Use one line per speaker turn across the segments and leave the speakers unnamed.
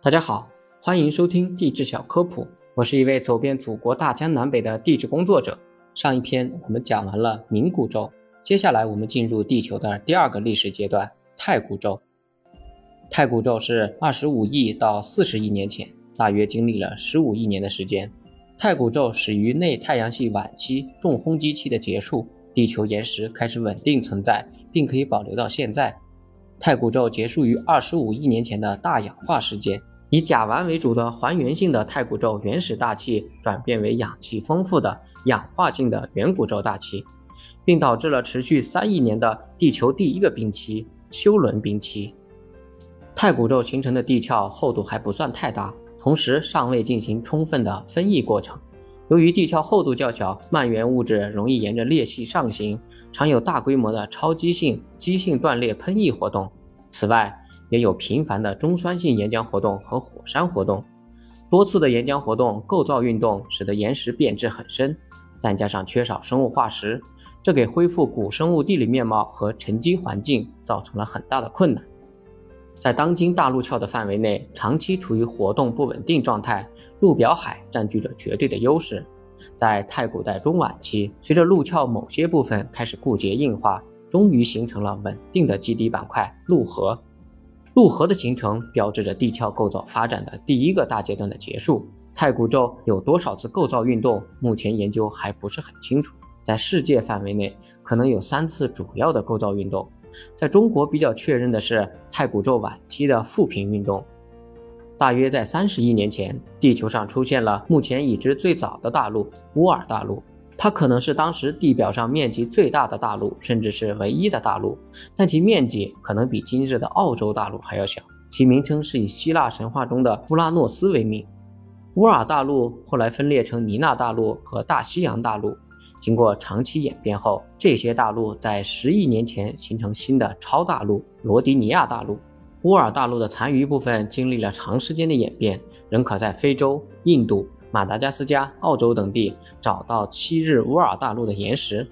大家好，欢迎收听地质小科普。我是一位走遍祖国大江南北的地质工作者。上一篇我们讲完了冥古宙，接下来我们进入地球的第二个历史阶段——太古宙。太古宙是二十五亿到四十亿年前，大约经历了十五亿年的时间。太古宙始于内太阳系晚期重轰击期的结束，地球岩石开始稳定存在，并可以保留到现在。太古宙结束于二十五亿年前的大氧化事件。以甲烷为主的还原性的太古宙原始大气转变为氧气丰富的氧化性的远古宙大气，并导致了持续三亿年的地球第一个冰期——休伦冰期。太古宙形成的地壳厚度还不算太大，同时尚未进行充分的分异过程。由于地壳厚度较小，蔓延物质容易沿着裂隙上行，常有大规模的超激性激性断裂喷溢活动。此外，也有频繁的中酸性岩浆活动和火山活动，多次的岩浆活动、构造运动使得岩石变质很深，再加上缺少生物化石，这给恢复古生物地理面貌和沉积环境造成了很大的困难。在当今大陆壳的范围内，长期处于活动不稳定状态，陆表海占据着绝对的优势。在太古代中晚期，随着陆壳某些部分开始固结硬化，终于形成了稳定的基底板块——陆河。陆河的形成标志着地壳构造发展的第一个大阶段的结束。太古宙有多少次构造运动，目前研究还不是很清楚。在世界范围内，可能有三次主要的构造运动。在中国比较确认的是太古宙晚期的复平运动。大约在三十亿年前，地球上出现了目前已知最早的大陆——乌尔大陆。它可能是当时地表上面积最大的大陆，甚至是唯一的大陆，但其面积可能比今日的澳洲大陆还要小。其名称是以希腊神话中的乌拉诺斯为名。乌尔大陆后来分裂成尼纳大陆和大西洋大陆。经过长期演变后，这些大陆在十亿年前形成新的超大陆——罗迪尼亚大陆。乌尔大陆的残余部分经历了长时间的演变，仍可在非洲、印度。马达加斯加、澳洲等地找到昔日乌尔大陆的岩石，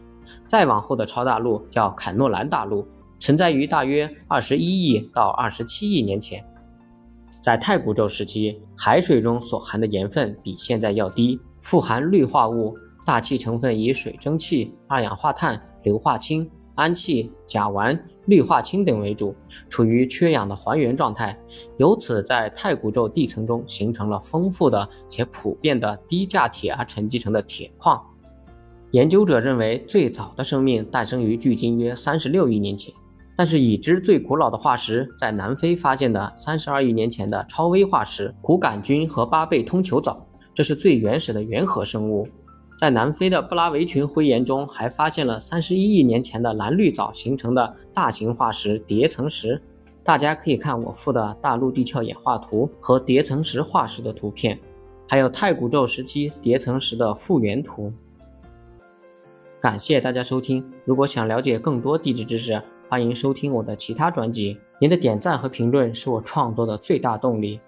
再往后的超大陆叫坎诺兰大陆，存在于大约二十一亿到二十七亿年前。在太古宙时期，海水中所含的盐分比现在要低，富含氯化物，大气成分以水蒸气、二氧化碳、硫化氢。氨气、甲烷、氯化氢等为主，处于缺氧的还原状态，由此在太古宙地层中形成了丰富的且普遍的低价铁而沉积成的铁矿。研究者认为，最早的生命诞生于距今约三十六亿年前，但是已知最古老的化石在南非发现的三十二亿年前的超微化石苦杆菌和巴贝通球藻，这是最原始的原核生物。在南非的布拉维群灰岩中，还发现了三十一亿年前的蓝绿藻形成的大型化石叠层石。大家可以看我附的大陆地壳演化图和叠层石化石的图片，还有太古宙时期叠层石的复原图。感谢大家收听，如果想了解更多地质知识，欢迎收听我的其他专辑。您的点赞和评论是我创作的最大动力。